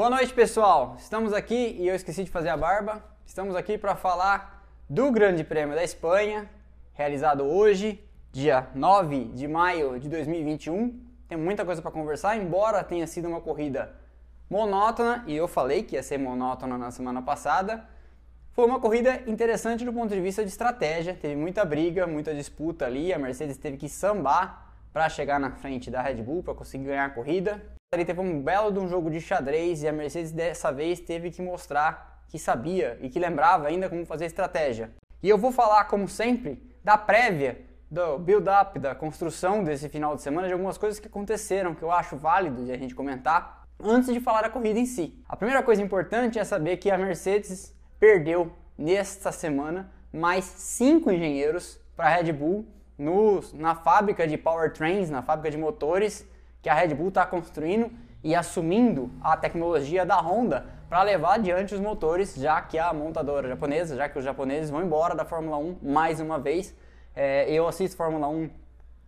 Boa noite, pessoal. Estamos aqui e eu esqueci de fazer a barba. Estamos aqui para falar do Grande Prêmio da Espanha, realizado hoje, dia 9 de maio de 2021. Tem muita coisa para conversar, embora tenha sido uma corrida monótona, e eu falei que ia ser monótona na semana passada. Foi uma corrida interessante do ponto de vista de estratégia, teve muita briga, muita disputa ali, a Mercedes teve que sambar para chegar na frente da Red Bull para conseguir ganhar a corrida. Ele teve um belo de um jogo de xadrez e a Mercedes dessa vez teve que mostrar que sabia e que lembrava ainda como fazer estratégia. E eu vou falar, como sempre, da prévia, do build-up, da construção desse final de semana, de algumas coisas que aconteceram que eu acho válido de a gente comentar antes de falar da corrida em si. A primeira coisa importante é saber que a Mercedes perdeu nesta semana mais cinco engenheiros para a Red Bull no, na fábrica de powertrains, na fábrica de motores que a Red Bull está construindo e assumindo a tecnologia da Honda para levar adiante os motores, já que a montadora japonesa, já que os japoneses vão embora da Fórmula 1 mais uma vez. É, eu assisto Fórmula 1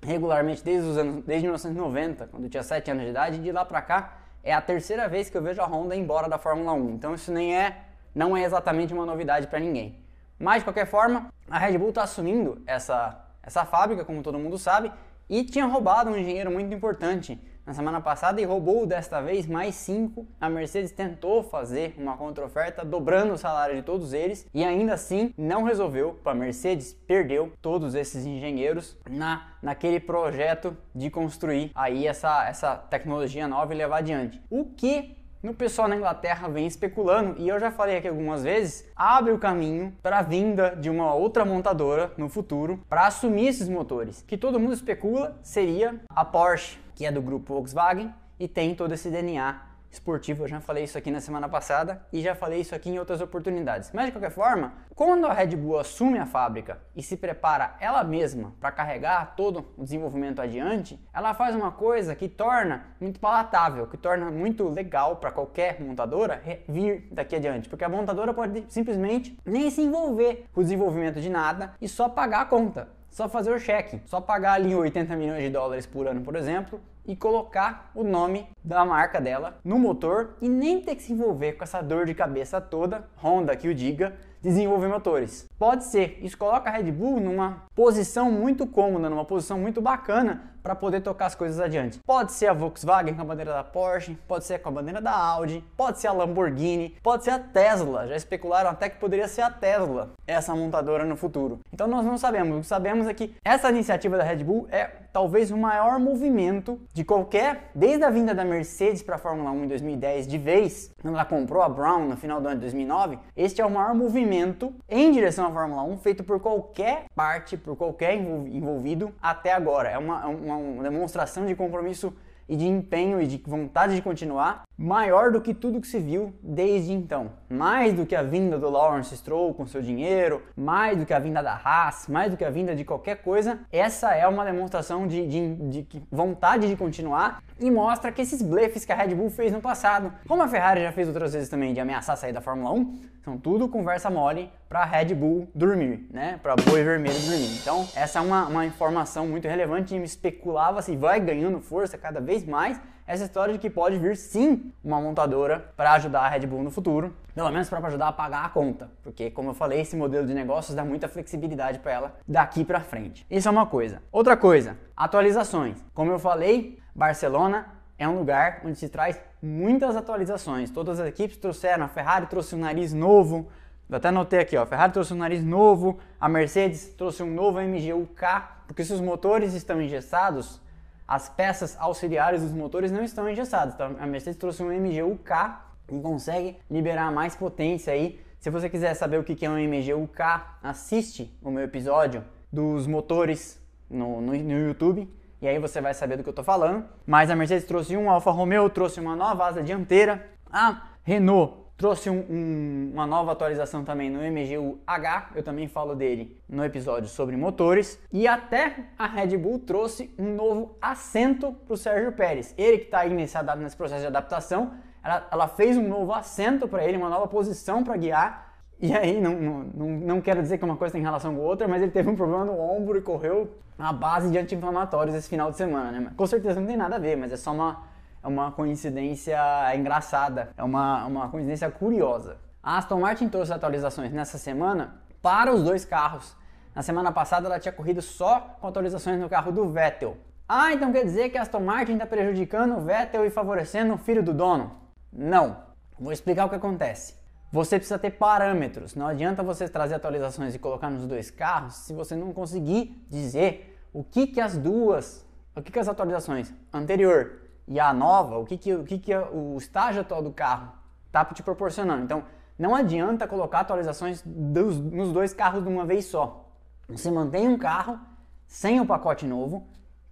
regularmente desde os anos, desde 1990, quando eu tinha 7 anos de idade, e de lá para cá é a terceira vez que eu vejo a Honda embora da Fórmula 1. Então isso nem é, não é exatamente uma novidade para ninguém. Mas de qualquer forma, a Red Bull está assumindo essa essa fábrica, como todo mundo sabe, e tinha roubado um engenheiro muito importante na semana passada e roubou desta vez mais cinco. A Mercedes tentou fazer uma contra-oferta, dobrando o salário de todos eles e ainda assim não resolveu. A Mercedes perdeu todos esses engenheiros na naquele projeto de construir aí essa, essa tecnologia nova e levar adiante. O que no pessoal na Inglaterra vem especulando, e eu já falei aqui algumas vezes, abre o caminho para a vinda de uma outra montadora no futuro para assumir esses motores, que todo mundo especula seria a Porsche, que é do grupo Volkswagen e tem todo esse DNA esportivo. Eu já falei isso aqui na semana passada e já falei isso aqui em outras oportunidades. Mas de qualquer forma, quando a Red Bull assume a fábrica e se prepara ela mesma para carregar todo o desenvolvimento adiante, ela faz uma coisa que torna muito palatável, que torna muito legal para qualquer montadora vir daqui adiante, porque a montadora pode simplesmente nem se envolver com o desenvolvimento de nada e só pagar a conta só fazer o cheque, só pagar ali 80 milhões de dólares por ano, por exemplo, e colocar o nome da marca dela no motor e nem ter que se envolver com essa dor de cabeça toda, Honda que o diga, desenvolver motores. Pode ser, isso coloca a Red Bull numa posição muito cômoda, numa posição muito bacana para poder tocar as coisas adiante. Pode ser a Volkswagen com a bandeira da Porsche, pode ser com a bandeira da Audi, pode ser a Lamborghini, pode ser a Tesla. Já especularam até que poderia ser a Tesla essa montadora no futuro. Então nós não sabemos. O que sabemos é que essa iniciativa da Red Bull é talvez o maior movimento de qualquer, desde a vinda da Mercedes para a Fórmula 1 em 2010 de vez, quando ela comprou a Brown no final do ano de 2009, este é o maior movimento em direção à Fórmula 1 feito por qualquer parte, por qualquer envolvido até agora. É uma, uma, uma demonstração de compromisso e de empenho e de vontade de continuar maior do que tudo que se viu desde então. Mais do que a vinda do Lawrence Stroll com seu dinheiro, mais do que a vinda da Haas, mais do que a vinda de qualquer coisa, essa é uma demonstração de, de, de vontade de continuar e mostra que esses blefes que a Red Bull fez no passado, como a Ferrari já fez outras vezes também de ameaçar sair da Fórmula 1, são tudo conversa mole para Red Bull dormir, né? Para boi vermelho dormir. Então, essa é uma, uma informação muito relevante e especulava se vai ganhando força cada vez mais essa história de que pode vir sim uma montadora para ajudar a Red Bull no futuro, pelo menos para ajudar a pagar a conta, porque como eu falei, esse modelo de negócios dá muita flexibilidade para ela daqui para frente. Isso é uma coisa. Outra coisa, atualizações. Como eu falei, Barcelona é um lugar onde se traz muitas atualizações. Todas as equipes trouxeram, a Ferrari trouxe um nariz novo, eu até anotei aqui, ó, a Ferrari trouxe um nariz novo, a Mercedes trouxe um novo MGU-K, porque se os motores estão engessados, as peças auxiliares dos motores não estão engessadas. Então a Mercedes trouxe um MGU-K que consegue liberar mais potência aí. Se você quiser saber o que é um MGU-K, assiste o meu episódio dos motores no, no, no YouTube e aí você vai saber do que eu estou falando. Mas a Mercedes trouxe um, a Alfa Romeo trouxe uma nova asa dianteira, a Renault trouxe um, um, uma nova atualização também no MGU-H, eu também falo dele no episódio sobre motores. E até a Red Bull trouxe um novo assento para o Sérgio Pérez. Ele que está aí nesse, nesse, processo de adaptação, ela, ela fez um novo assento para ele, uma nova posição para guiar. E aí, não, não, não quero dizer que uma coisa tem relação com outra, mas ele teve um problema no ombro e correu na base de anti-inflamatórios esse final de semana, né? Com certeza não tem nada a ver, mas é só uma é uma coincidência engraçada, é uma, uma coincidência curiosa. A Aston Martin trouxe atualizações nessa semana para os dois carros. Na semana passada ela tinha corrido só com atualizações no carro do Vettel. Ah, então quer dizer que a Aston Martin está prejudicando o Vettel e favorecendo o filho do dono? Não. Vou explicar o que acontece. Você precisa ter parâmetros. Não adianta você trazer atualizações e colocar nos dois carros se você não conseguir dizer o que, que as duas, o que, que as atualizações anterior e a nova, o que, que, o, que, que o estágio atual do carro está te proporcionando. Então, não adianta colocar atualizações dos, nos dois carros de uma vez só. Você mantém um carro sem o pacote novo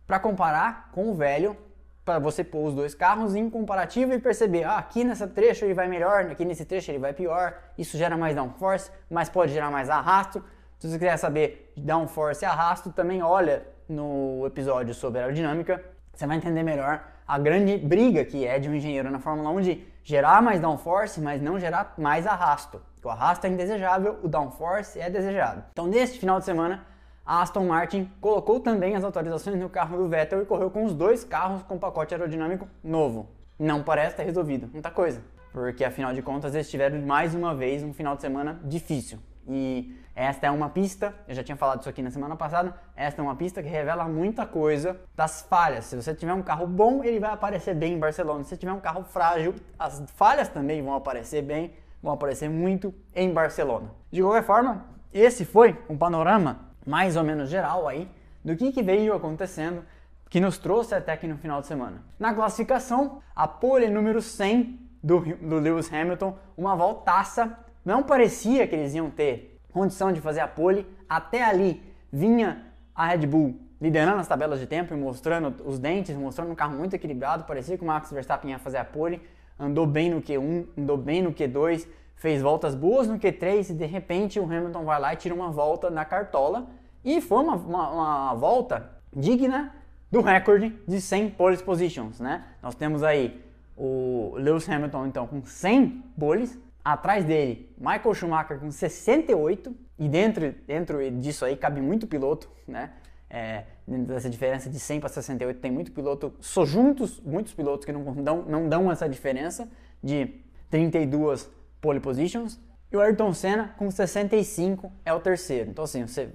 para comparar com o velho, para você pôr os dois carros em comparativo e perceber, ah, aqui nessa trecho ele vai melhor, aqui nesse trecho ele vai pior, isso gera mais downforce, mas pode gerar mais arrasto. Se você quiser saber downforce e arrasto, também olha no episódio sobre aerodinâmica, você vai entender melhor a grande briga que é de um engenheiro na Fórmula 1 de gerar mais downforce, mas não gerar mais arrasto. O arrasto é indesejável, o downforce é desejado. Então, neste final de semana, a Aston Martin colocou também as atualizações no carro do Vettel e correu com os dois carros com pacote aerodinâmico novo. Não parece ter resolvido muita coisa, porque afinal de contas eles tiveram mais uma vez um final de semana difícil. E esta é uma pista, eu já tinha falado isso aqui na semana passada, esta é uma pista que revela muita coisa das falhas. Se você tiver um carro bom, ele vai aparecer bem em Barcelona. Se você tiver um carro frágil, as falhas também vão aparecer bem, vão aparecer muito em Barcelona. De qualquer forma, esse foi um panorama mais ou menos geral aí do que, que veio acontecendo que nos trouxe até aqui no final de semana. Na classificação, a pole número 100 do, do Lewis Hamilton, uma voltaça, não parecia que eles iam ter condição de fazer a pole, até ali vinha a Red Bull liderando as tabelas de tempo e mostrando os dentes, mostrando um carro muito equilibrado, parecia que o Max Verstappen ia fazer a pole, andou bem no Q1, andou bem no Q2, fez voltas boas no Q3 e de repente o Hamilton vai lá e tira uma volta na cartola. E foi uma, uma, uma volta digna do recorde de 100 pole positions, né? Nós temos aí o Lewis Hamilton então com 100 poles, atrás dele Michael Schumacher com 68 e dentro, dentro disso aí cabe muito piloto, né? É, dessa diferença de 100 para 68 tem muito piloto, só juntos muitos pilotos que não dão, não dão essa diferença de 32 pole positions. E o Ayrton Senna com 65 é o terceiro. Então, assim, você,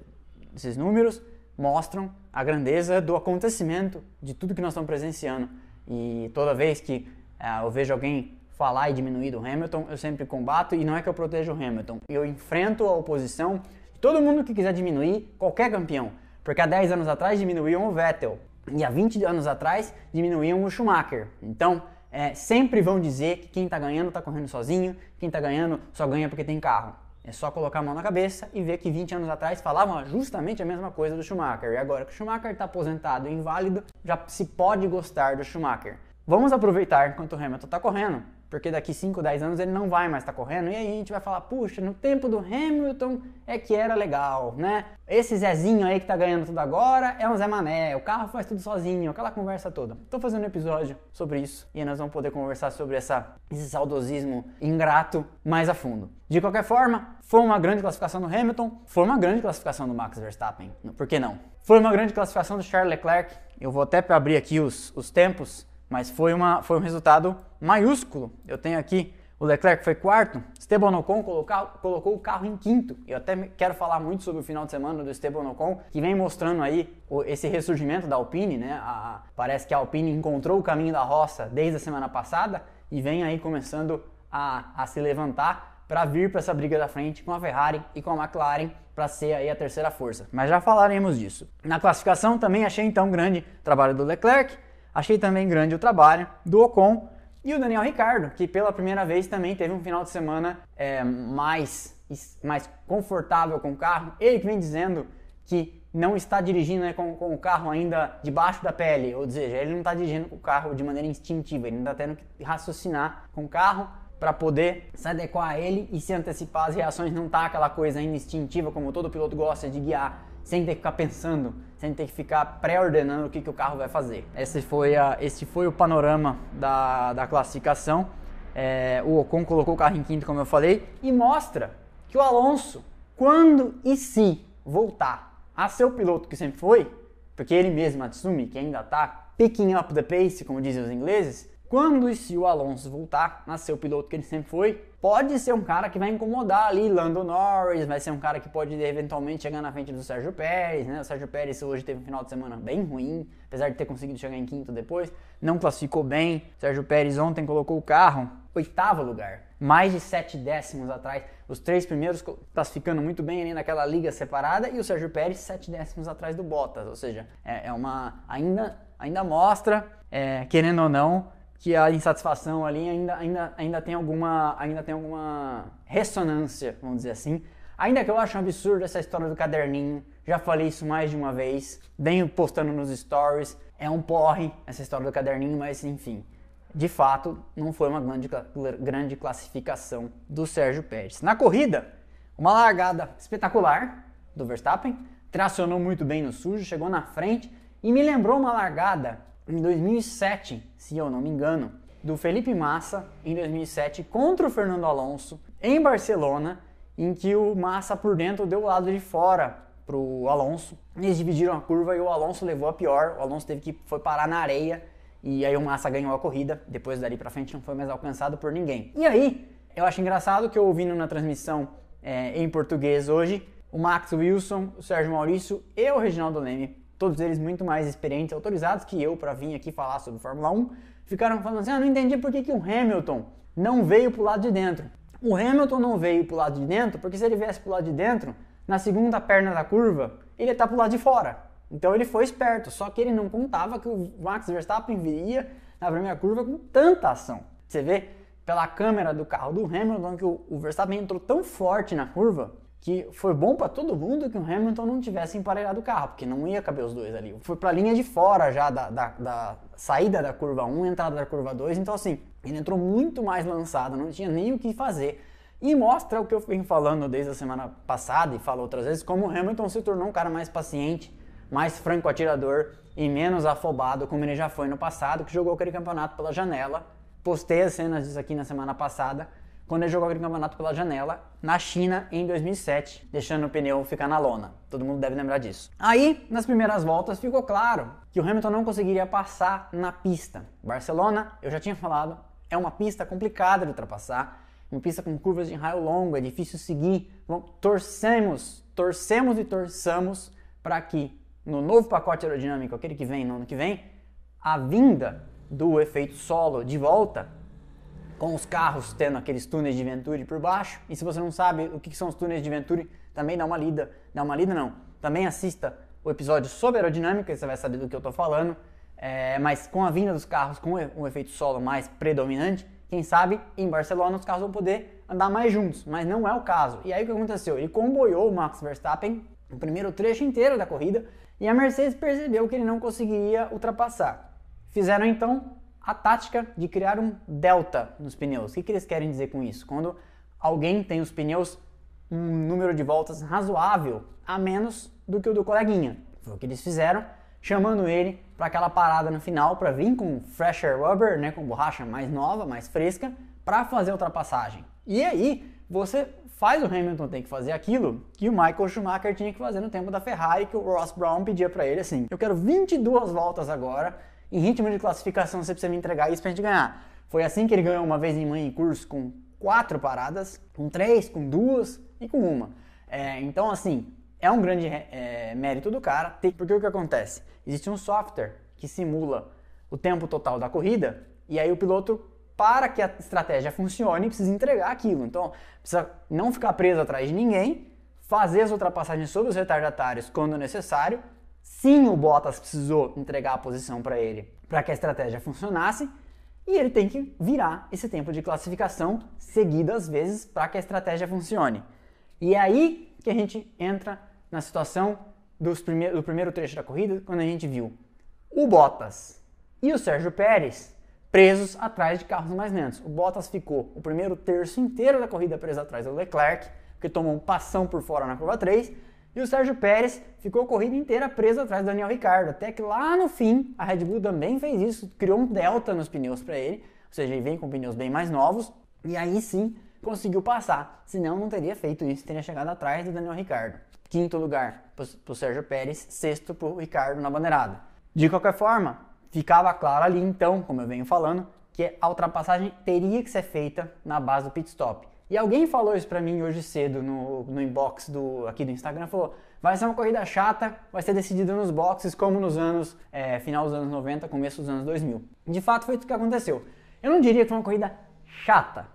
esses números mostram a grandeza do acontecimento, de tudo que nós estamos presenciando. E toda vez que uh, eu vejo alguém falar e diminuir do Hamilton, eu sempre combato. E não é que eu protejo o Hamilton, eu enfrento a oposição. Todo mundo que quiser diminuir qualquer campeão. Porque há 10 anos atrás diminuíam o Vettel. E há 20 anos atrás diminuíam o Schumacher. Então, é, sempre vão dizer que quem está ganhando está correndo sozinho, quem está ganhando só ganha porque tem carro. É só colocar a mão na cabeça e ver que 20 anos atrás falavam justamente a mesma coisa do Schumacher. E agora que o Schumacher está aposentado e inválido, já se pode gostar do Schumacher. Vamos aproveitar enquanto o Hamilton está correndo porque daqui 5, 10 anos ele não vai mais estar tá correndo, e aí a gente vai falar, puxa, no tempo do Hamilton é que era legal, né? Esse Zezinho aí que tá ganhando tudo agora é um Zé Mané, o carro faz tudo sozinho, aquela conversa toda. Tô fazendo um episódio sobre isso e nós vamos poder conversar sobre essa, esse saudosismo ingrato mais a fundo. De qualquer forma, foi uma grande classificação do Hamilton, foi uma grande classificação do Max Verstappen, por que não? Foi uma grande classificação do Charles Leclerc, eu vou até abrir aqui os, os tempos, mas foi, uma, foi um resultado maiúsculo. Eu tenho aqui o Leclerc foi quarto, Esteban Ocon colocou, colocou o carro em quinto. Eu até quero falar muito sobre o final de semana do Esteban Ocon, que vem mostrando aí esse ressurgimento da Alpine, né? A, parece que a Alpine encontrou o caminho da roça desde a semana passada e vem aí começando a, a se levantar para vir para essa briga da frente com a Ferrari e com a McLaren para ser aí a terceira força. Mas já falaremos disso. Na classificação também achei então grande o trabalho do Leclerc, achei também grande o trabalho do Ocon e o Daniel Ricardo, que pela primeira vez também teve um final de semana é, mais, mais confortável com o carro. Ele que vem dizendo que não está dirigindo né, com, com, o carro ainda debaixo da pele, ou seja, ele não está dirigindo o carro de maneira instintiva, ele não está tendo que raciocinar com o carro para poder se adequar a ele e se antecipar às reações, não tá aquela coisa ainda instintiva como todo piloto gosta de guiar sem ter que ficar pensando, sem ter que ficar pré-ordenando o que, que o carro vai fazer. Esse foi, a, esse foi o panorama da, da classificação. É, o Ocon colocou o carro em quinto, como eu falei, e mostra que o Alonso, quando e se voltar a ser o piloto que sempre foi, porque ele mesmo assume que ainda está picking up the pace, como dizem os ingleses, quando e se o Alonso voltar a ser o piloto que ele sempre foi, pode ser um cara que vai incomodar ali Lando Norris, vai ser um cara que pode eventualmente chegar na frente do Sérgio Pérez, né? O Sérgio Pérez hoje teve um final de semana bem ruim, apesar de ter conseguido chegar em quinto depois, não classificou bem. O Sérgio Pérez ontem colocou o carro oitavo lugar, mais de sete décimos atrás. Os três primeiros classificando muito bem ali naquela liga separada e o Sérgio Pérez sete décimos atrás do Bottas, ou seja, é, é uma ainda ainda mostra, é, querendo ou não, que a insatisfação ali ainda, ainda, ainda, tem alguma, ainda tem alguma ressonância, vamos dizer assim. Ainda que eu acho um absurdo essa história do caderninho, já falei isso mais de uma vez, venho postando nos stories, é um porre essa história do caderninho, mas enfim, de fato não foi uma grande, grande classificação do Sérgio Pérez. Na corrida, uma largada espetacular do Verstappen, tracionou muito bem no sujo, chegou na frente e me lembrou uma largada em 2007, se eu não me engano, do Felipe Massa em 2007 contra o Fernando Alonso em Barcelona, em que o Massa por dentro deu o lado de fora para o Alonso. Eles dividiram a curva e o Alonso levou a pior. O Alonso teve que foi parar na areia e aí o Massa ganhou a corrida. Depois dali para frente não foi mais alcançado por ninguém. E aí eu acho engraçado que eu ouvindo na transmissão é, em português hoje o Max Wilson, o Sérgio Maurício e o Reginaldo Leme todos eles muito mais experientes, autorizados que eu para vir aqui falar sobre Fórmula 1, ficaram falando assim: ah, não entendi por que, que o Hamilton não veio para o lado de dentro. O Hamilton não veio para o lado de dentro porque se ele viesse para o lado de dentro, na segunda perna da curva, ele está para o lado de fora. Então ele foi esperto, só que ele não contava que o Max Verstappen viria na primeira curva com tanta ação. Você vê pela câmera do carro do Hamilton que o Verstappen entrou tão forte na curva que foi bom para todo mundo que o Hamilton não tivesse emparelhado o carro, porque não ia caber os dois ali. Foi para a linha de fora já da, da, da, saída da curva 1, entrada da curva 2, então assim, ele entrou muito mais lançado, não tinha nem o que fazer. E mostra o que eu venho falando desde a semana passada e falo outras vezes, como o Hamilton se tornou um cara mais paciente, mais franco atirador e menos afobado, como ele já foi no passado, que jogou aquele campeonato pela janela. Postei as cenas disso aqui na semana passada quando ele jogou aquele campeonato pela janela na China em 2007, deixando o pneu ficar na lona. Todo mundo deve lembrar disso. Aí, nas primeiras voltas, ficou claro que o Hamilton não conseguiria passar na pista. Barcelona, eu já tinha falado, é uma pista complicada de ultrapassar, uma pista com curvas de raio longo, é difícil seguir. torcemos, torcemos e torçamos para que no novo pacote aerodinâmico, aquele que vem no ano que vem, a vinda do efeito solo de volta com os carros tendo aqueles túneis de Venturi por baixo. E se você não sabe o que são os túneis de Venturi, também dá uma lida. Dá uma lida não. Também assista o episódio sobre aerodinâmica, você vai saber do que eu estou falando. É, mas com a vinda dos carros com um efeito solo mais predominante, quem sabe em Barcelona os carros vão poder andar mais juntos, mas não é o caso. E aí o que aconteceu? Ele comboiou o Max Verstappen no primeiro trecho inteiro da corrida e a Mercedes percebeu que ele não conseguiria ultrapassar. Fizeram então a tática de criar um delta nos pneus. O que, que eles querem dizer com isso? Quando alguém tem os pneus um número de voltas razoável a menos do que o do coleguinha. Foi o que eles fizeram, chamando ele para aquela parada no final para vir com fresher rubber, né, com borracha mais nova, mais fresca, para fazer a ultrapassagem. E aí você faz o Hamilton ter que fazer aquilo que o Michael Schumacher tinha que fazer no tempo da Ferrari, que o Ross Brown pedia para ele assim: eu quero 22 voltas agora em ritmo de classificação você precisa me entregar isso pra gente ganhar. Foi assim que ele ganhou uma vez em manhã em curso com quatro paradas, com três, com duas e com uma. É, então, assim, é um grande é, mérito do cara, porque o que acontece? Existe um software que simula o tempo total da corrida e aí o piloto, para que a estratégia funcione, precisa entregar aquilo. Então, precisa não ficar preso atrás de ninguém, fazer as ultrapassagens sobre os retardatários quando necessário Sim, o Bottas precisou entregar a posição para ele para que a estratégia funcionasse e ele tem que virar esse tempo de classificação seguidas vezes para que a estratégia funcione. E é aí que a gente entra na situação prime do primeiro trecho da corrida, quando a gente viu o Bottas e o Sérgio Pérez presos atrás de carros mais lentos. O Bottas ficou o primeiro terço inteiro da corrida preso atrás do Leclerc, que tomou um passão por fora na curva 3, e o Sérgio Pérez ficou a corrida inteira preso atrás do Daniel Ricciardo, até que lá no fim a Red Bull também fez isso, criou um delta nos pneus para ele, ou seja, ele vem com pneus bem mais novos, e aí sim conseguiu passar, senão não teria feito isso, teria chegado atrás do Daniel Ricciardo. Quinto lugar para o Sérgio Pérez, sexto para o Ricardo na bandeirada. De qualquer forma, ficava claro ali então, como eu venho falando, que a ultrapassagem teria que ser feita na base do pit stop. E alguém falou isso para mim hoje cedo no, no inbox do, aqui do Instagram, falou, vai ser uma corrida chata, vai ser decidida nos boxes como nos anos, é, final dos anos 90, começo dos anos 2000. De fato foi isso que aconteceu. Eu não diria que foi uma corrida chata,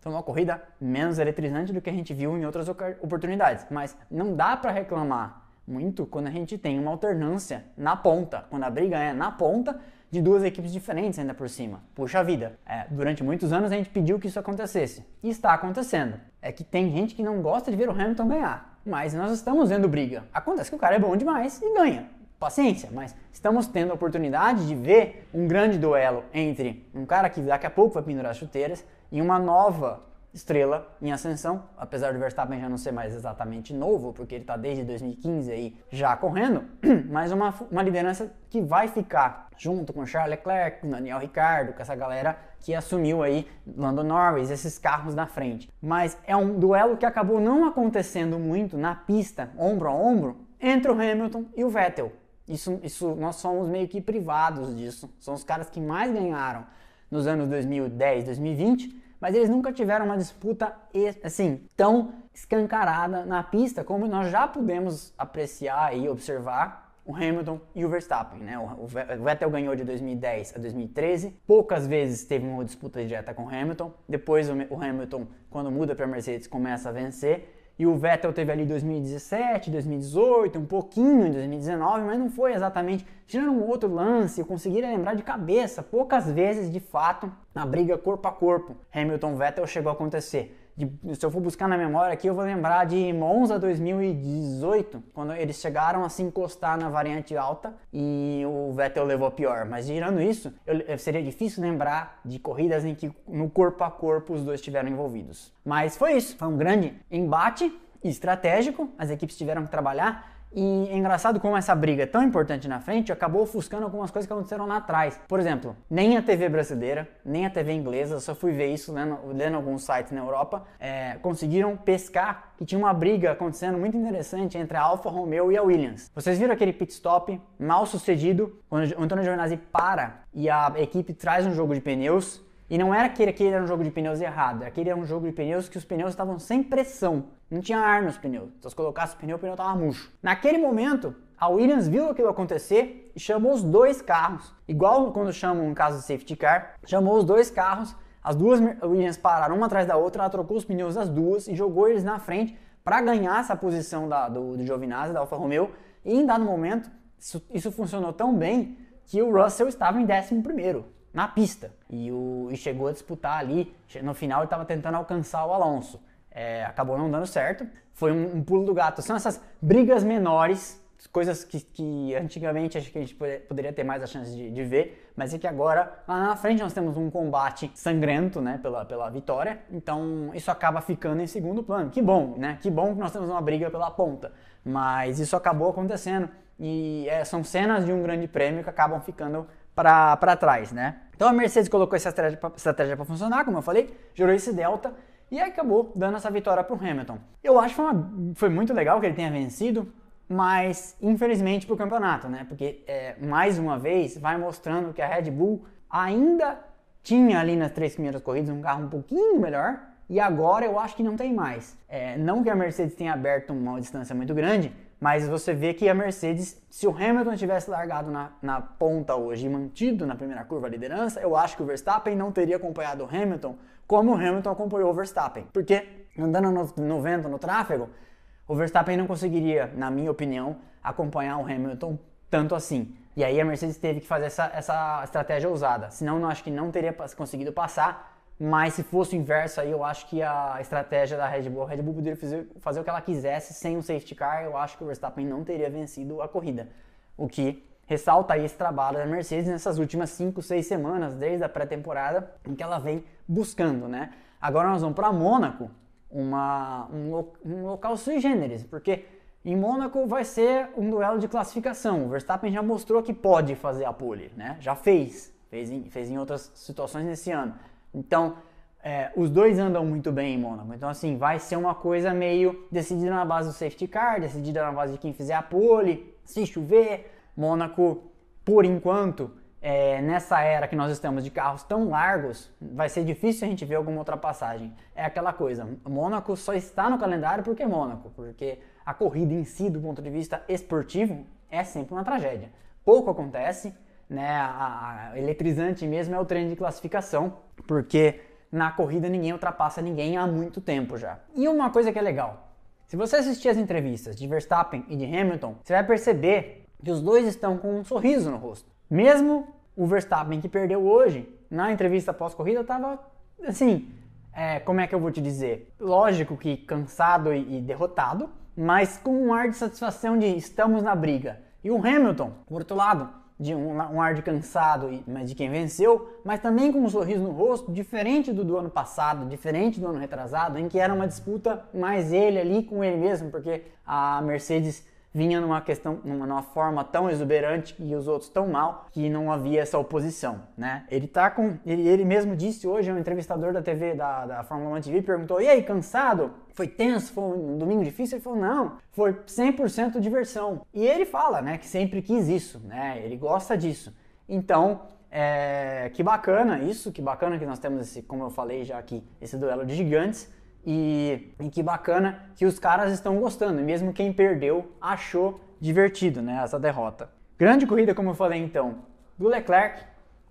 foi uma corrida menos eletrizante do que a gente viu em outras oportunidades, mas não dá para reclamar muito quando a gente tem uma alternância na ponta, quando a briga é na ponta de duas equipes diferentes ainda por cima. Puxa vida, é, durante muitos anos a gente pediu que isso acontecesse. E está acontecendo. É que tem gente que não gosta de ver o Hamilton ganhar. Mas nós estamos vendo briga. Acontece que o cara é bom demais e ganha. Paciência, mas estamos tendo a oportunidade de ver um grande duelo entre um cara que daqui a pouco vai pendurar as chuteiras e uma nova estrela em ascensão, apesar do Verstappen já não ser mais exatamente novo, porque ele está desde 2015 aí já correndo, mas uma, uma liderança que vai ficar junto com Charles Leclerc, Daniel Ricciardo, com essa galera que assumiu aí Lando Norris, esses carros na frente. Mas é um duelo que acabou não acontecendo muito na pista, ombro a ombro, entre o Hamilton e o Vettel. Isso, isso nós somos meio que privados disso. São os caras que mais ganharam nos anos 2010, 2020 mas eles nunca tiveram uma disputa assim tão escancarada na pista como nós já pudemos apreciar e observar o Hamilton e o Verstappen, né? O Vettel ganhou de 2010 a 2013, poucas vezes teve uma disputa direta com o Hamilton. Depois o Hamilton, quando muda para a Mercedes, começa a vencer e o Vettel teve ali 2017, 2018, um pouquinho em 2019, mas não foi exatamente. Tirando um outro lance, eu conseguiria lembrar de cabeça, poucas vezes de fato, na briga corpo a corpo, Hamilton-Vettel chegou a acontecer de, se eu for buscar na memória aqui, eu vou lembrar de Monza 2018, quando eles chegaram a se encostar na variante alta e o Vettel levou pior. Mas tirando isso, eu, seria difícil lembrar de corridas em que no corpo a corpo os dois estiveram envolvidos. Mas foi isso, foi um grande embate estratégico, as equipes tiveram que trabalhar e é engraçado como essa briga tão importante na frente acabou ofuscando algumas coisas que aconteceram lá atrás. Por exemplo, nem a TV brasileira, nem a TV inglesa, só fui ver isso lendo, lendo alguns sites na Europa, é, conseguiram pescar que tinha uma briga acontecendo muito interessante entre a Alfa Romeo e a Williams. Vocês viram aquele pit stop mal sucedido, quando o Antônio Giovinazzi para e a equipe traz um jogo de pneus e não era que aquele era um jogo de pneus errado, aquele era um jogo de pneus que os pneus estavam sem pressão. Não tinha ar nos pneus. Se colocasse o pneu, o pneu estava murcho. Naquele momento, a Williams viu aquilo acontecer e chamou os dois carros. Igual quando chamam um caso de safety car, chamou os dois carros. As duas Williams pararam uma atrás da outra, ela trocou os pneus das duas e jogou eles na frente para ganhar essa posição da, do, do Giovinazzi, da Alfa Romeo. E em dado momento, isso, isso funcionou tão bem que o Russell estava em 11 primeiro na pista. E, o, e chegou a disputar ali, no final ele estava tentando alcançar o Alonso. É, acabou não dando certo, foi um, um, pulo do gato. São essas brigas menores, coisas que, que, antigamente acho que a gente poderia ter mais a chance de, de, ver, mas é que agora, lá na frente, nós temos um combate sangrento, né, pela, pela vitória, então isso acaba ficando em segundo plano. Que bom, né, que bom que nós temos uma briga pela ponta, mas isso acabou acontecendo e é, são cenas de um grande prêmio que acabam ficando para trás, né? Então a Mercedes colocou essa estratégia para funcionar, como eu falei, gerou esse delta e acabou dando essa vitória para o Hamilton. Eu acho que foi, uma, foi, muito legal que ele tenha vencido, mas infelizmente para o campeonato, né? Porque é, mais uma vez vai mostrando que a Red Bull ainda tinha ali nas três primeiras corridas um carro um pouquinho melhor e agora eu acho que não tem mais. É, não que a Mercedes tenha aberto uma distância muito grande, mas você vê que a Mercedes, se o Hamilton tivesse largado na, na ponta hoje e mantido na primeira curva a liderança, eu acho que o Verstappen não teria acompanhado o Hamilton como o Hamilton acompanhou o Verstappen. Porque andando no, no vento, no tráfego, o Verstappen não conseguiria, na minha opinião, acompanhar o Hamilton tanto assim. E aí a Mercedes teve que fazer essa, essa estratégia ousada. Senão, eu acho que não teria conseguido passar mas se fosse o inverso aí, eu acho que a estratégia da Red Bull, a Red Bull poderia fazer, fazer o que ela quisesse sem o safety car, eu acho que o Verstappen não teria vencido a corrida. O que ressalta aí esse trabalho da Mercedes nessas últimas 5, 6 semanas, desde a pré-temporada, em que ela vem buscando, né? Agora nós vamos para Mônaco, uma, um, um local sui generis, porque em Mônaco vai ser um duelo de classificação. O Verstappen já mostrou que pode fazer a pole, né? Já fez, fez em, fez em outras situações nesse ano. Então, é, os dois andam muito bem em Mônaco. Então, assim, vai ser uma coisa meio decidida na base do safety car, decidida na base de quem fizer a pole, se chover. Mônaco, por enquanto, é, nessa era que nós estamos de carros tão largos, vai ser difícil a gente ver alguma ultrapassagem. É aquela coisa, Mônaco só está no calendário porque é Mônaco, porque a corrida em si, do ponto de vista esportivo, é sempre uma tragédia. Pouco acontece, né? A, a eletrizante mesmo é o treino de classificação, porque na corrida ninguém ultrapassa ninguém há muito tempo já. E uma coisa que é legal, se você assistir as entrevistas de Verstappen e de Hamilton, você vai perceber que os dois estão com um sorriso no rosto. Mesmo o Verstappen que perdeu hoje, na entrevista pós-corrida, estava assim, é, como é que eu vou te dizer? Lógico que cansado e, e derrotado, mas com um ar de satisfação de estamos na briga. E o Hamilton, por outro lado, de um, um ar de cansado, mas de quem venceu, mas também com um sorriso no rosto, diferente do do ano passado, diferente do ano retrasado, em que era uma disputa mais ele ali com ele mesmo, porque a Mercedes vinha numa questão, numa, numa, forma tão exuberante e os outros tão mal que não havia essa oposição, né? Ele tá com, ele, ele mesmo disse hoje, um entrevistador da TV da, da Fórmula 1 TV perguntou: "E aí, cansado? Foi tenso? Foi um domingo difícil?" Ele falou: "Não, foi 100% diversão". E ele fala, né, que sempre quis isso, né? Ele gosta disso. Então, é, que bacana isso, que bacana que nós temos esse, como eu falei já aqui, esse duelo de gigantes. E, e, que bacana que os caras estão gostando, e mesmo quem perdeu achou divertido né, essa derrota. Grande corrida, como eu falei então, do Leclerc,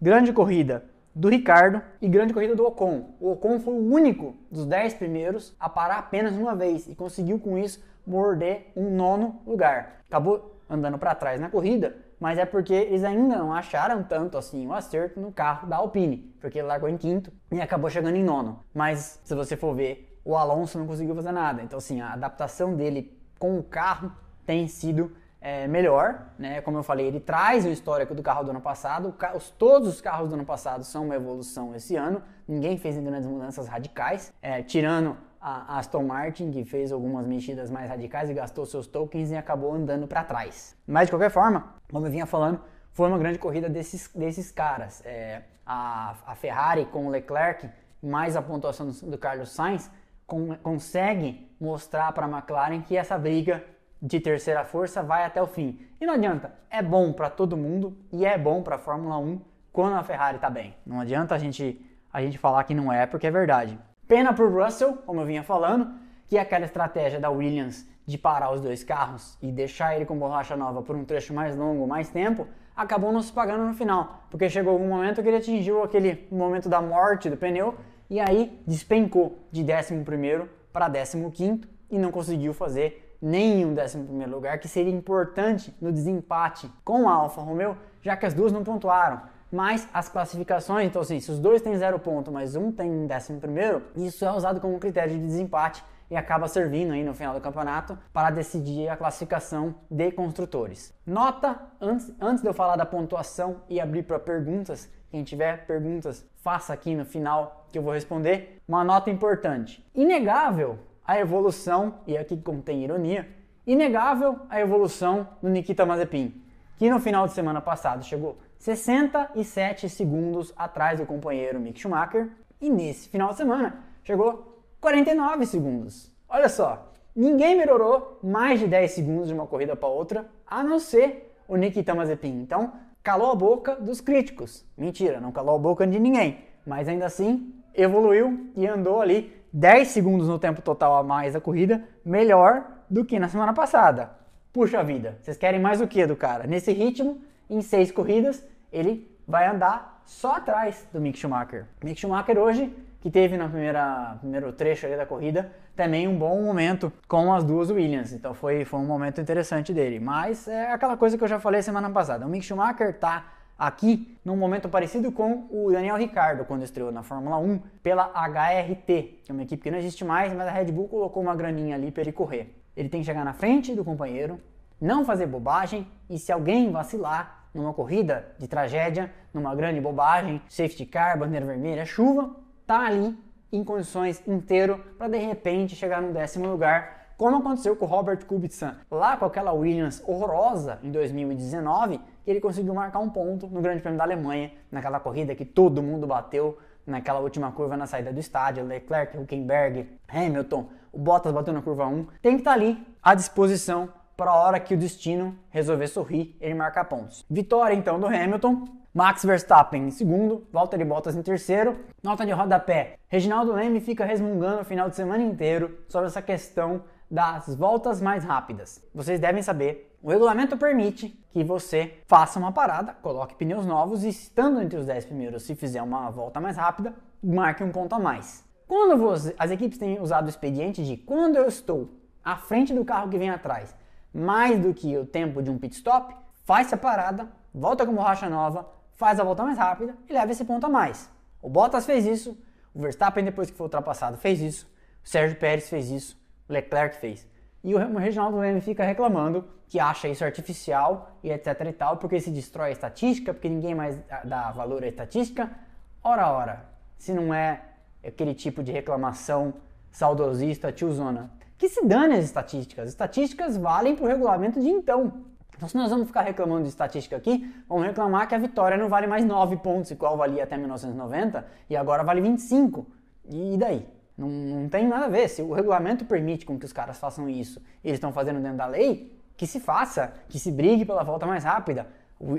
grande corrida do Ricardo e grande corrida do Ocon. O Ocon foi o único dos 10 primeiros a parar apenas uma vez e conseguiu com isso morder um nono lugar. Acabou andando para trás na corrida, mas é porque eles ainda não acharam tanto assim o acerto no carro da Alpine, porque ele largou em quinto e acabou chegando em nono. Mas se você for ver o Alonso não conseguiu fazer nada. Então, assim, a adaptação dele com o carro tem sido é, melhor, né? Como eu falei, ele traz o histórico do carro do ano passado. Os, todos os carros do ano passado são uma evolução esse ano. Ninguém fez grandes mudanças radicais, é, tirando a Aston Martin, que fez algumas mexidas mais radicais e gastou seus tokens e acabou andando para trás. Mas de qualquer forma, como eu vinha falando, foi uma grande corrida desses, desses caras. É, a, a Ferrari com o Leclerc, mais a pontuação do, do Carlos Sainz, con consegue mostrar para a McLaren que essa briga de terceira força vai até o fim. E não adianta, é bom para todo mundo e é bom para a Fórmula 1 quando a Ferrari está bem. Não adianta a gente, a gente falar que não é, porque é verdade. Pena para o Russell, como eu vinha falando, que aquela estratégia da Williams de parar os dois carros e deixar ele com borracha nova por um trecho mais longo, mais tempo, acabou não se pagando no final, porque chegou algum momento que ele atingiu aquele momento da morte do pneu e aí despencou de 11 para 15 e não conseguiu fazer nenhum 11 lugar, que seria importante no desempate com a Alfa Romeo, já que as duas não pontuaram. Mas as classificações, então assim, se os dois têm zero ponto, mas um tem 11 isso é usado como critério de desempate e acaba servindo aí no final do campeonato para decidir a classificação de construtores. Nota, antes, antes de eu falar da pontuação e abrir para perguntas, quem tiver perguntas, faça aqui no final que eu vou responder. Uma nota importante: inegável a evolução, e aqui contém ironia, inegável a evolução do Nikita Mazepin, que no final de semana passado chegou 67 segundos atrás do companheiro Mick Schumacher e nesse final de semana chegou 49 segundos. Olha só, ninguém melhorou mais de 10 segundos de uma corrida para outra, a não ser o Nikita Mazepin. Então, calou a boca dos críticos. Mentira, não calou a boca de ninguém, mas ainda assim evoluiu e andou ali 10 segundos no tempo total a mais da corrida, melhor do que na semana passada. Puxa vida, vocês querem mais o que do cara? Nesse ritmo, em seis corridas, ele vai andar só atrás do Mick Schumacher. Mick Schumacher hoje, que teve no primeiro trecho da corrida, também um bom momento com as duas Williams. Então foi, foi um momento interessante dele. Mas é aquela coisa que eu já falei semana passada. O Mick Schumacher está aqui num momento parecido com o Daniel Ricciardo quando estreou na Fórmula 1 pela HRT, que é uma equipe que não existe mais, mas a Red Bull colocou uma graninha ali para ele correr. Ele tem que chegar na frente do companheiro, não fazer bobagem e se alguém vacilar, numa corrida de tragédia, numa grande bobagem, safety car, bandeira vermelha, chuva, tá ali em condições inteiro para de repente chegar no décimo lugar, como aconteceu com o Robert Kubica lá com aquela Williams horrorosa em 2019, que ele conseguiu marcar um ponto no Grande Prêmio da Alemanha, naquela corrida que todo mundo bateu naquela última curva na saída do estádio, Leclerc, Huckenberg, Hamilton, o Bottas bateu na curva 1, tem que estar tá ali à disposição para a hora que o destino resolver sorrir, ele marcar pontos. Vitória então do Hamilton, Max Verstappen em segundo, Valtteri Bottas em terceiro. Nota de rodapé. Reginaldo Leme fica resmungando o final de semana inteiro sobre essa questão das voltas mais rápidas. Vocês devem saber, o regulamento permite que você faça uma parada, coloque pneus novos e estando entre os 10 primeiros, se fizer uma volta mais rápida, marque um ponto a mais. Quando você, as equipes têm usado o expediente de quando eu estou à frente do carro que vem atrás, mais do que o tempo de um pit stop, faz a parada, volta com borracha nova, faz a volta mais rápida e leva esse ponto a mais. O Bottas fez isso, o Verstappen depois que foi ultrapassado fez isso, o Sérgio Pérez fez isso, o Leclerc fez. E o Reginaldo Leme fica reclamando que acha isso artificial e etc e tal, porque se destrói a estatística, porque ninguém mais dá valor à estatística. Ora, ora, se não é aquele tipo de reclamação saudosista, tiozona. Que se dane as estatísticas. As estatísticas valem para o regulamento de então. Então, se nós vamos ficar reclamando de estatística aqui, vamos reclamar que a vitória não vale mais 9 pontos, igual valia até 1990, e agora vale 25. E daí? Não, não tem nada a ver. Se o regulamento permite com que os caras façam isso e eles estão fazendo dentro da lei, que se faça, que se brigue pela volta mais rápida.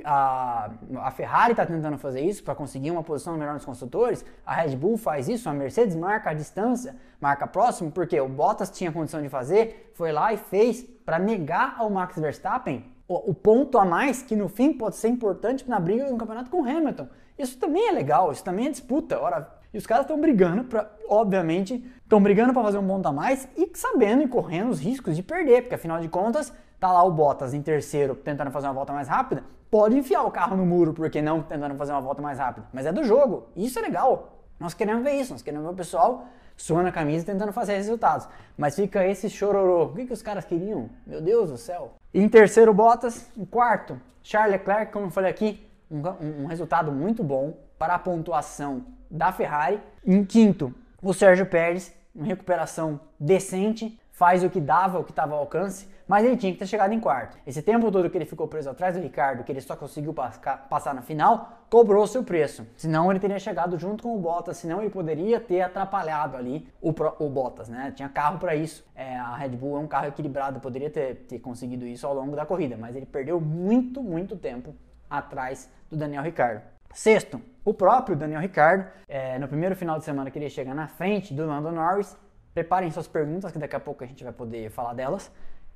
A, a Ferrari está tentando fazer isso para conseguir uma posição melhor nos construtores, a Red Bull faz isso, a Mercedes marca a distância, marca próximo, porque o Bottas tinha condição de fazer, foi lá e fez para negar ao Max Verstappen o, ponto a mais que no fim pode ser importante na briga do campeonato com o Hamilton. Isso também é legal, isso também é disputa. Ora, e os caras estão brigando para, obviamente, estão brigando para fazer um ponto a mais e sabendo e correndo os riscos de perder, porque afinal de contas, tá lá o Bottas em terceiro tentando fazer uma volta mais rápida, pode enfiar o carro no muro, porque não tentando fazer uma volta mais rápida. Mas é do jogo. Isso é legal. Nós queremos ver isso, nós queremos ver o pessoal suando a camisa tentando fazer resultados. Mas fica esse chororô. O que, que os caras queriam? Meu Deus do céu. Em terceiro, Bottas. Em quarto, Charles Leclerc, como eu falei aqui, um, um resultado muito bom para a pontuação da Ferrari. Em quinto, o Sérgio Pérez, em recuperação decente, faz o que dava, o que estava ao alcance, mas ele tinha que ter chegado em quarto. Esse tempo todo que ele ficou preso atrás do Ricardo, que ele só conseguiu passar na final, cobrou seu preço. Senão ele teria chegado junto com o Bottas, senão ele poderia ter atrapalhado ali o, o Bottas, né? Tinha carro para isso. É, a Red Bull é um carro equilibrado, poderia ter, ter conseguido isso ao longo da corrida, mas ele perdeu muito, muito tempo atrás do Daniel Ricardo. Sexto, o próprio Daniel Ricardo, é, no primeiro final de semana que ele chega na frente do Lando Norris, Preparem suas perguntas, que daqui a pouco a gente vai poder falar delas.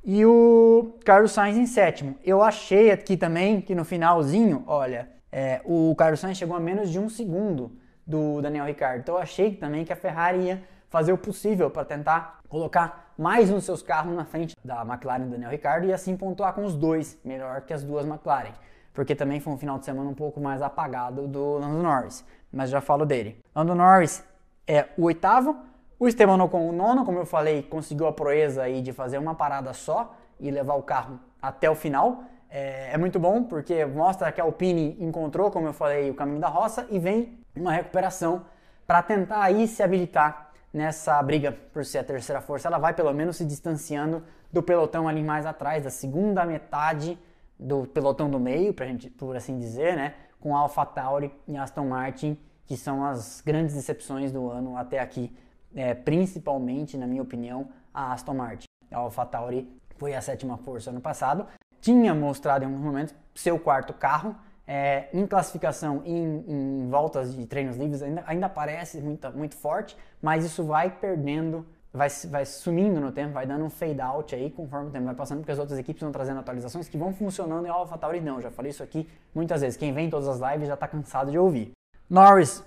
E o Carlos Sainz em sétimo. Eu achei aqui também que no finalzinho, olha, é, o Carlos Sainz chegou a menos de um segundo do Daniel Ricciardo. Então eu achei também que a Ferrari ia fazer o possível para tentar colocar mais um dos seus carros na frente da McLaren do Daniel Ricciardo e assim pontuar com os dois, melhor que as duas McLaren. Porque também foi um final de semana um pouco mais apagado do Lando Norris, mas já falo dele. Lando Norris é o oitavo, o Esteban Ocon, o nono, como eu falei, conseguiu a proeza aí de fazer uma parada só e levar o carro até o final. É, é, muito bom porque mostra que a Alpine encontrou, como eu falei, o caminho da roça e vem uma recuperação para tentar aí se habilitar nessa briga por ser a terceira força. Ela vai pelo menos se distanciando do pelotão ali mais atrás, da segunda metade do pelotão do meio, pra gente, por assim dizer, né? Com Alpha Tauri e Aston Martin, que são as grandes decepções do ano até aqui é, principalmente, na minha opinião, a Aston Martin. A AlphaTauri foi a sétima força ano passado, tinha mostrado em alguns momentos seu quarto carro, é, em classificação, em, em, voltas de treinos livres, ainda, ainda parece muito, muito forte, mas isso vai perdendo, vai, vai sumindo no tempo, vai dando um fade out aí conforme o tempo vai passando, porque as outras equipes vão trazendo atualizações que vão funcionando e a AlphaTauri não. Já falei isso aqui muitas vezes. Quem vem em todas as lives já está cansado de ouvir. Norris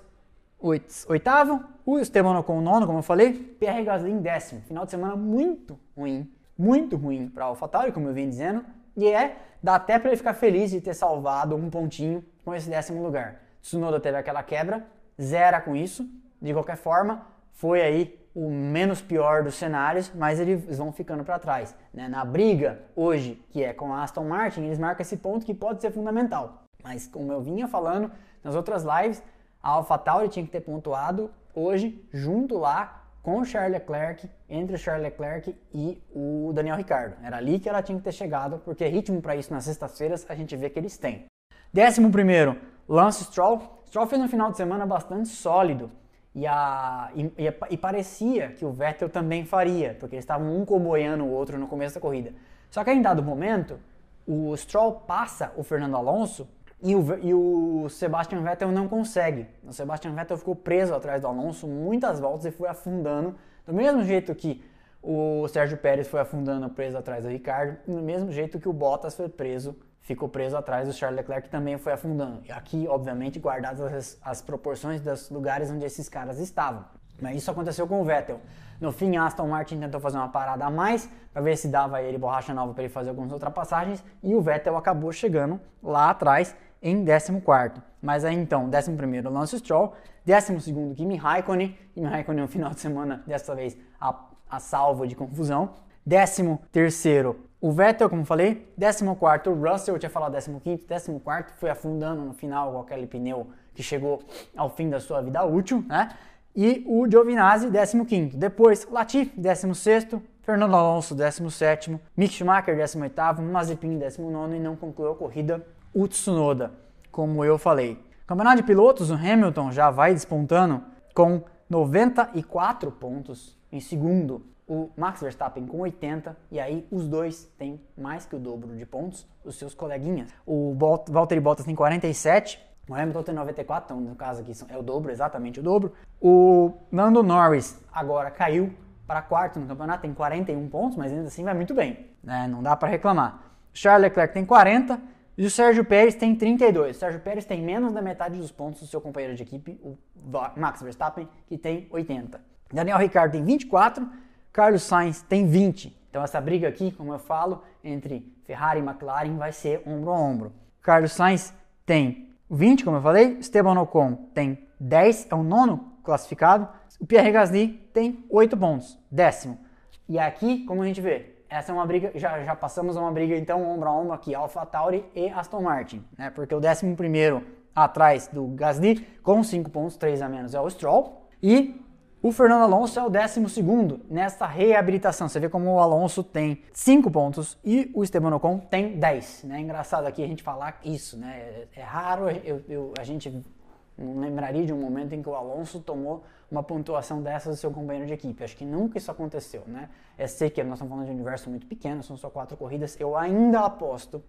oitavo, o Esteban Ocon nono, como eu falei, Pierre Gasly décimo. Final de semana muito ruim, muito ruim para o AlphaTauri, como eu vim dizendo, e é, dá até para ele ficar feliz de ter salvado um pontinho com esse décimo lugar. Tsunoda teve aquela quebra, zera com isso, de qualquer forma, foi aí o menos pior dos cenários, mas eles vão ficando para trás. Né? Na briga hoje, que é com a Aston Martin, eles marcam esse ponto que pode ser fundamental. Mas como eu vinha falando nas outras lives, a AlphaTauri tinha que ter pontuado hoje junto lá com o Charles Leclerc, entre o Charles Leclerc e o Daniel Ricciardo. Era ali que ela tinha que ter chegado, porque ritmo para isso nas sextas-feiras a gente vê que eles têm. Décimo primeiro, Lance Stroll. Stroll fez um final de semana bastante sólido e, a, e, e, e parecia que o Vettel também faria, porque eles estavam um comboiando o outro no começo da corrida. Só que em dado momento, o Stroll passa o Fernando Alonso e o, e o Sebastian Vettel não consegue. O Sebastian Vettel ficou preso atrás do Alonso muitas voltas e foi afundando, do mesmo jeito que o Sérgio Pérez foi afundando preso atrás do Ricardo, do mesmo jeito que o Bottas foi preso, ficou preso atrás do Charles Leclerc, que também foi afundando. E aqui, obviamente, guardadas as, as proporções dos lugares onde esses caras estavam. Mas isso aconteceu com o Vettel. No fim, Aston Martin tentou fazer uma parada a mais para ver se dava ele borracha nova para ele fazer algumas ultrapassagens e o Vettel acabou chegando lá atrás em 14. Mas aí então, 11 Lance Stroll, 12 Kimi Raikkonen, Kimi Raikkonen no final de semana, dessa vez a, a salvo de confusão, 13 o Vettel, como falei, 14 o Russell, eu tinha falado 15 14 foi afundando no final com aquele pneu que chegou ao fim da sua vida útil, né? e o Giovinazzi, 15º. Depois, Latifi, 16º, Fernando Alonso, 17º, Mick Schumacher, 18º, Mazepin, 19º e não concluiu a corrida o Tsunoda, como eu falei. Campeonato de pilotos, o Hamilton já vai despontando com 94 pontos em segundo. O Max Verstappen com 80 e aí os dois têm mais que o dobro de pontos os seus coleguinhas. O Valtteri Bottas tem 47, o Hamilton tem 94, então no caso aqui é o dobro, exatamente o dobro. O Nando Norris agora caiu para quarto no campeonato, tem 41 pontos, mas ainda assim vai muito bem, né? não dá para reclamar. Charles Leclerc tem 40 e o Sérgio Pérez tem 32. O Sérgio Pérez tem menos da metade dos pontos do seu companheiro de equipe, o Max Verstappen, que tem 80. Daniel Ricciardo tem 24, Carlos Sainz tem 20. Então essa briga aqui, como eu falo, entre Ferrari e McLaren vai ser ombro a ombro. Carlos Sainz tem 20, como eu falei. Esteban Ocon tem 10, é o nono classificado. O Pierre Gasly tem 8 pontos, décimo. E aqui, como a gente vê, essa é uma briga, já, já passamos a uma briga então ombro a ombro aqui, Alpha Tauri e Aston Martin, né? Porque o décimo primeiro atrás do Gasly, com 5 pontos, 3 a menos, é o Stroll. E o Fernando Alonso é o 12 nessa reabilitação. Você vê como o Alonso tem 5 pontos e o Esteban Ocon tem 10. Né? É engraçado aqui a gente falar isso. Né? É, é raro eu, eu, a gente não lembraria de um momento em que o Alonso tomou uma pontuação dessas do seu companheiro de equipe. Acho que nunca isso aconteceu. Né? Eu sei que nós estamos falando de um universo muito pequeno, são só quatro corridas. Eu ainda aposto,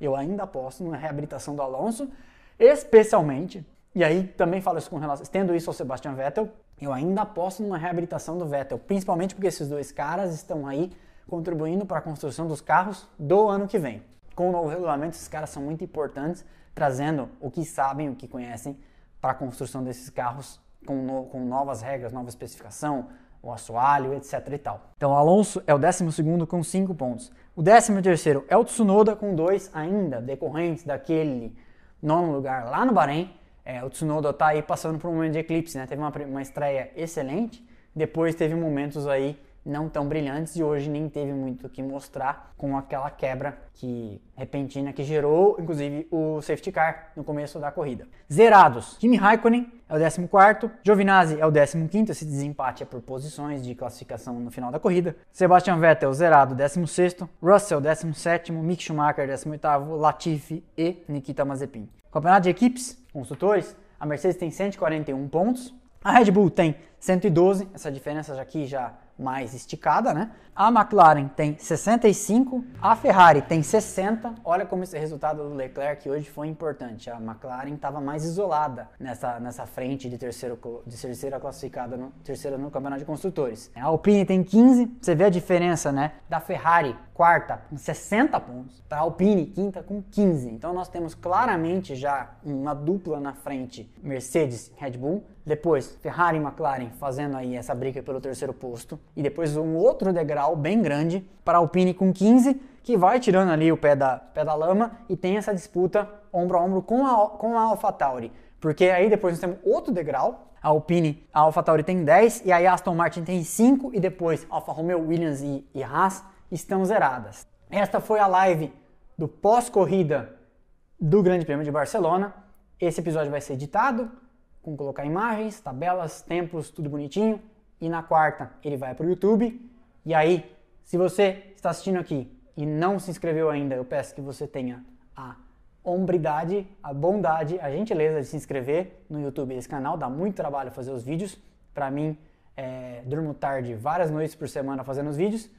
eu ainda aposto na reabilitação do Alonso, especialmente e aí também falo isso com relação, estendo isso ao Sebastian Vettel, eu ainda aposto numa reabilitação do Vettel, principalmente porque esses dois caras estão aí contribuindo para a construção dos carros do ano que vem. Com o novo regulamento, esses caras são muito importantes, trazendo o que sabem, o que conhecem para a construção desses carros com, no, com novas regras, nova especificação, o assoalho, etc e tal. Então Alonso é o 12 com 5 pontos. O 13 terceiro é o Tsunoda com 2 ainda, decorrentes daquele nono lugar lá no Bahrein. É, o Tsunoda está aí passando por um momento de eclipse, né? Teve uma, uma estreia excelente, depois teve momentos aí não tão brilhantes e hoje nem teve muito o que mostrar com aquela quebra que repentina que gerou, inclusive, o safety car no começo da corrida. Zerados. Kimi Raikkonen é o 14º, Giovinazzi é o 15º, esse desempate é por posições de classificação no final da corrida. Sebastian Vettel zerado, 16º, Russell 17º, Mick Schumacher 18º, Latifi e Nikita Mazepin. Campeonato de equipes, construtores, a Mercedes tem 141 pontos, a Red Bull tem 112, essa diferença aqui já mais esticada, né? A McLaren tem 65, a Ferrari tem 60. Olha como esse resultado do Leclerc hoje foi importante. A McLaren estava mais isolada nessa, nessa frente de, terceiro, de terceira classificada, no, terceira no Campeonato de Construtores. A Alpine tem 15, você vê a diferença, né? Da Ferrari, quarta, com 60 pontos, para a Alpine, quinta, com 15. Então nós temos claramente já uma dupla na frente, Mercedes, Red Bull. Depois, Ferrari e McLaren fazendo aí essa briga pelo terceiro posto. E depois um outro degrau bem grande para a Alpine com 15, que vai tirando ali o pé da, pé da lama e tem essa disputa ombro a ombro com a, com a AlphaTauri. Porque aí depois nós temos outro degrau, a Alpine, a AlphaTauri tem 10 e aí a Aston Martin tem 5 e depois Alfa Romeo, Williams e, e Haas estão zeradas. Esta foi a live do pós-corrida do Grande Prêmio de Barcelona. Esse episódio vai ser editado, com colocar imagens, tabelas, tempos, tudo bonitinho. E na quarta ele vai para o YouTube. E aí, se você está assistindo aqui e não se inscreveu ainda, eu peço que você tenha a hombridade, a bondade, a gentileza de se inscrever no YouTube desse canal. Dá muito trabalho fazer os vídeos. Para mim, é, durmo tarde várias noites por semana fazendo os vídeos.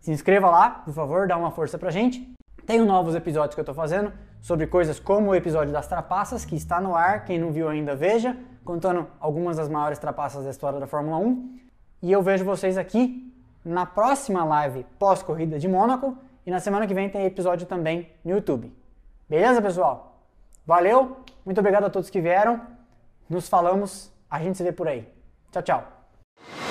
Se inscreva lá, por favor, dá uma força pra gente. Tenho novos episódios que eu tô fazendo sobre coisas como o episódio das trapaças, que está no ar, quem não viu ainda veja, contando algumas das maiores trapaças da história da Fórmula 1. E eu vejo vocês aqui na próxima live pós-corrida de Mônaco e na semana que vem tem episódio também no YouTube. Beleza, pessoal? Valeu, muito obrigado a todos que vieram. Nos falamos, a gente se vê por aí. Tchau, tchau.